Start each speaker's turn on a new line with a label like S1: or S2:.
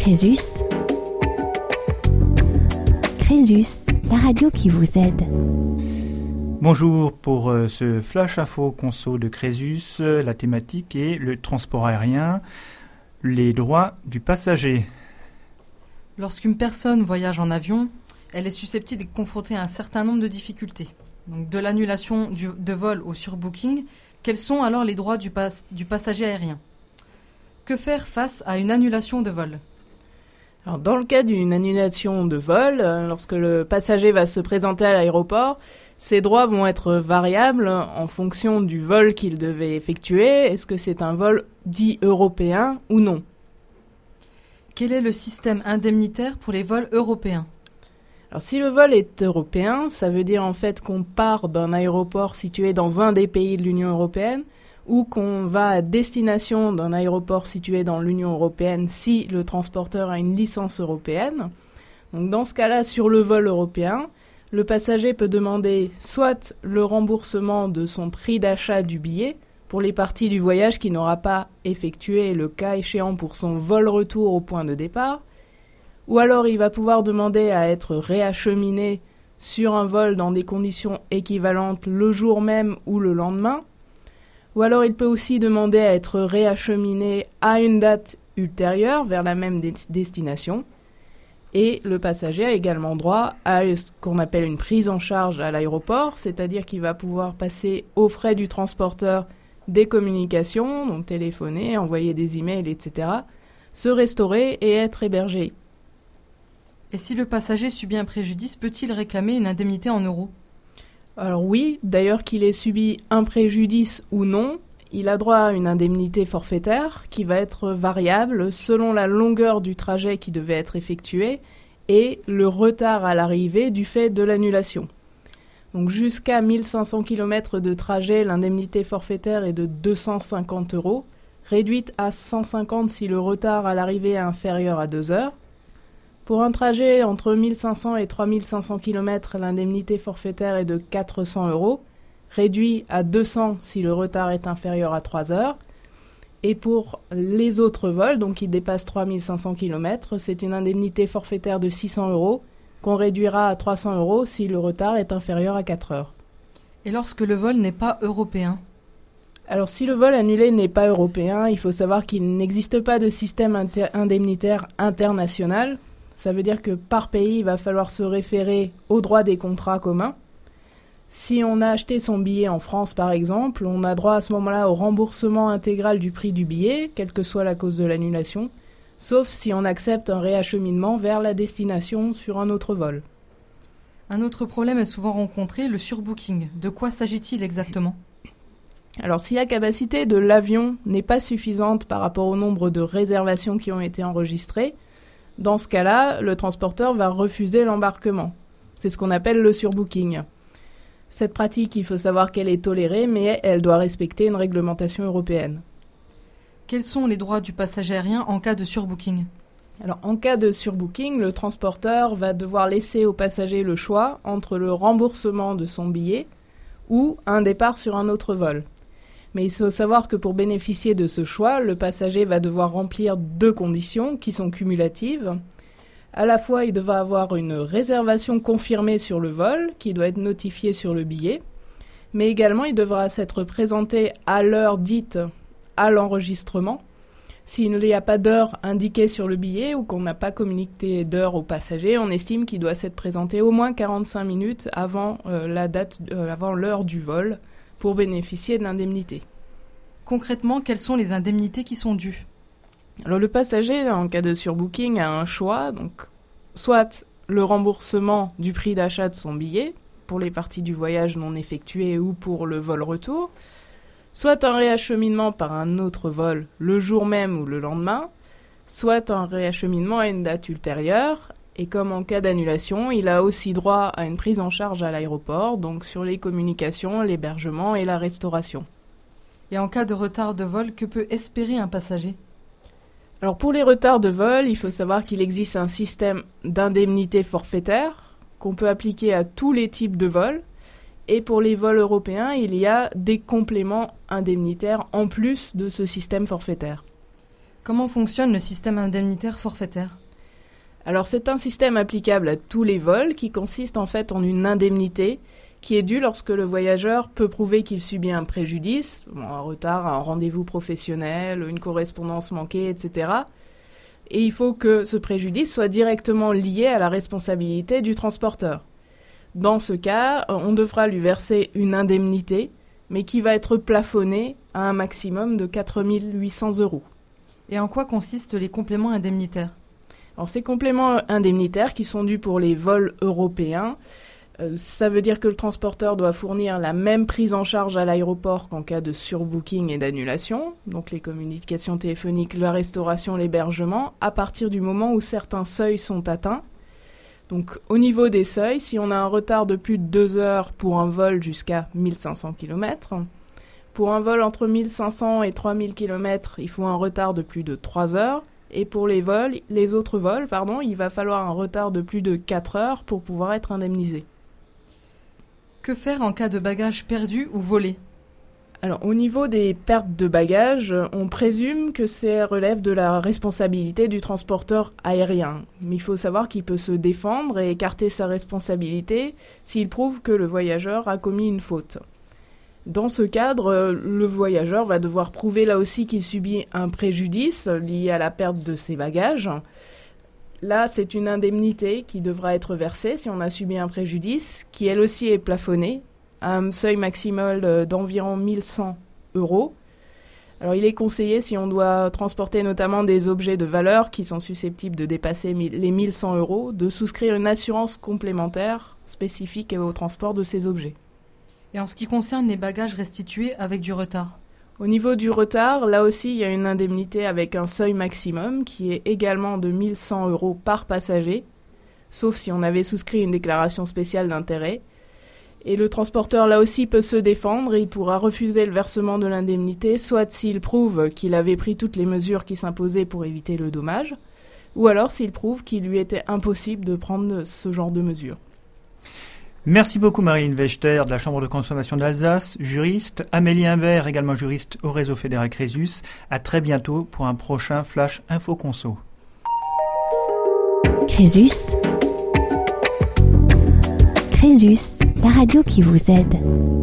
S1: Crésus. Crésus, la radio qui vous aide.
S2: Bonjour pour euh, ce flash info conso de Crésus. Euh, la thématique est le transport aérien, les droits du passager.
S3: Lorsqu'une personne voyage en avion, elle est susceptible d'être confrontée à un certain nombre de difficultés. Donc, de l'annulation de vol au surbooking, quels sont alors les droits du, du passager aérien? Que faire face à une annulation de vol?
S4: Alors, dans le cas d'une annulation de vol, euh, lorsque le passager va se présenter à l'aéroport, ses droits vont être variables en fonction du vol qu'il devait effectuer. Est-ce que c'est un vol dit européen ou non?
S3: Quel est le système indemnitaire pour les vols européens?
S4: Alors si le vol est européen, ça veut dire en fait qu'on part d'un aéroport situé dans un des pays de l'Union européenne ou qu'on va à destination d'un aéroport situé dans l'Union européenne si le transporteur a une licence européenne. Donc dans ce cas-là, sur le vol européen, le passager peut demander soit le remboursement de son prix d'achat du billet pour les parties du voyage qu'il n'aura pas effectué le cas échéant pour son vol retour au point de départ, ou alors il va pouvoir demander à être réacheminé sur un vol dans des conditions équivalentes le jour même ou le lendemain, ou alors il peut aussi demander à être réacheminé à une date ultérieure vers la même destination. Et le passager a également droit à ce qu'on appelle une prise en charge à l'aéroport, c'est-à-dire qu'il va pouvoir passer aux frais du transporteur des communications, donc téléphoner, envoyer des emails, etc., se restaurer et être hébergé.
S3: Et si le passager subit un préjudice, peut-il réclamer une indemnité en euros?
S4: Alors oui, d'ailleurs qu'il ait subi un préjudice ou non, il a droit à une indemnité forfaitaire qui va être variable selon la longueur du trajet qui devait être effectué et le retard à l'arrivée du fait de l'annulation. Donc jusqu'à 1500 km de trajet, l'indemnité forfaitaire est de 250 euros, réduite à 150 si le retard à l'arrivée est inférieur à 2 heures, pour un trajet entre 1500 et 3500 km, l'indemnité forfaitaire est de 400 euros, réduit à 200 si le retard est inférieur à 3 heures. Et pour les autres vols, donc qui dépassent 3500 km, c'est une indemnité forfaitaire de 600 euros qu'on réduira à 300 euros si le retard est inférieur à 4 heures.
S3: Et lorsque le vol n'est pas européen?
S4: Alors si le vol annulé n'est pas européen, il faut savoir qu'il n'existe pas de système indemnitaire international ça veut dire que par pays, il va falloir se référer au droit des contrats communs. Si on a acheté son billet en France, par exemple, on a droit à ce moment-là au remboursement intégral du prix du billet, quelle que soit la cause de l'annulation, sauf si on accepte un réacheminement vers la destination sur un autre vol.
S3: Un autre problème est souvent rencontré, le surbooking. De quoi s'agit-il exactement?
S4: Alors si la capacité de l'avion n'est pas suffisante par rapport au nombre de réservations qui ont été enregistrées, dans ce cas-là, le transporteur va refuser l'embarquement. C'est ce qu'on appelle le surbooking. Cette pratique, il faut savoir qu'elle est tolérée, mais elle doit respecter une réglementation européenne.
S3: Quels sont les droits du passager aérien en cas de surbooking?
S4: Alors, en cas de surbooking, le transporteur va devoir laisser au passager le choix entre le remboursement de son billet ou un départ sur un autre vol. Mais il faut savoir que pour bénéficier de ce choix, le passager va devoir remplir deux conditions qui sont cumulatives. À la fois, il devra avoir une réservation confirmée sur le vol, qui doit être notifiée sur le billet, mais également il devra s'être présenté à l'heure dite à l'enregistrement. S'il n'y a pas d'heure indiquée sur le billet ou qu'on n'a pas communiqué d'heure au passager, on estime qu'il doit s'être présenté au moins 45 minutes avant euh, euh, avant l'heure du vol pour bénéficier de l'indemnité.
S3: Concrètement, quelles sont les indemnités qui sont dues?
S4: Alors le passager, en cas de surbooking, a un choix, donc soit le remboursement du prix d'achat de son billet pour les parties du voyage non effectuées ou pour le vol retour, soit un réacheminement par un autre vol le jour même ou le lendemain, soit un réacheminement à une date ultérieure, et comme en cas d'annulation, il a aussi droit à une prise en charge à l'aéroport, donc sur les communications, l'hébergement et la restauration.
S3: Et en cas de retard de vol, que peut espérer un passager?
S4: Alors pour les retards de vol, il faut savoir qu'il existe un système d'indemnité forfaitaire qu'on peut appliquer à tous les types de vols. Et pour les vols européens, il y a des compléments indemnitaires en plus de ce système forfaitaire.
S3: Comment fonctionne le système indemnitaire forfaitaire?
S4: Alors c'est un système applicable à tous les vols qui consiste en fait en une indemnité qui est due lorsque le voyageur peut prouver qu'il subit un préjudice, un retard, un rendez-vous professionnel, une correspondance manquée, etc. Et il faut que ce préjudice soit directement lié à la responsabilité du transporteur. Dans ce cas, on devra lui verser une indemnité, mais qui va être plafonnée à un maximum de 4 800 euros.
S3: Et en quoi consistent les compléments indemnitaires?
S4: Alors ces compléments indemnitaires qui sont dus pour les vols européens, euh, ça veut dire que le transporteur doit fournir la même prise en charge à l'aéroport qu'en cas de surbooking et d'annulation, donc les communications téléphoniques, la restauration, l'hébergement, à partir du moment où certains seuils sont atteints. Donc au niveau des seuils, si on a un retard de plus de 2 heures pour un vol jusqu'à 1500 km, pour un vol entre 1500 et 3000 km, il faut un retard de plus de 3 heures. Et pour les vols, les autres vols, pardon, il va falloir un retard de plus de 4 heures pour pouvoir être indemnisé.
S3: Que faire en cas de bagages perdus ou volés?
S4: Alors, au niveau des pertes de bagages, on présume que c'est relève de la responsabilité du transporteur aérien. Mais il faut savoir qu'il peut se défendre et écarter sa responsabilité s'il prouve que le voyageur a commis une faute. Dans ce cadre, le voyageur va devoir prouver là aussi qu'il subit un préjudice lié à la perte de ses bagages. Là, c'est une indemnité qui devra être versée si on a subi un préjudice, qui elle aussi est plafonnée à un seuil maximal d'environ 1100 euros. Alors il est conseillé, si on doit transporter notamment des objets de valeur qui sont susceptibles de dépasser les 1100 euros, de souscrire une assurance complémentaire spécifique au transport de ces objets.
S3: Et en ce qui concerne les bagages restitués avec du retard
S4: Au niveau du retard, là aussi, il y a une indemnité avec un seuil maximum qui est également de 1100 euros par passager, sauf si on avait souscrit une déclaration spéciale d'intérêt. Et le transporteur, là aussi, peut se défendre il pourra refuser le versement de l'indemnité, soit s'il prouve qu'il avait pris toutes les mesures qui s'imposaient pour éviter le dommage, ou alors s'il prouve qu'il lui était impossible de prendre ce genre de mesures.
S2: Merci beaucoup Marine Wechter de la Chambre de consommation d'Alsace, juriste, Amélie Imbert, également juriste au réseau fédéral Crésus. À très bientôt pour un prochain Flash Info Conso.
S1: Crésus. Crésus, la radio qui vous aide.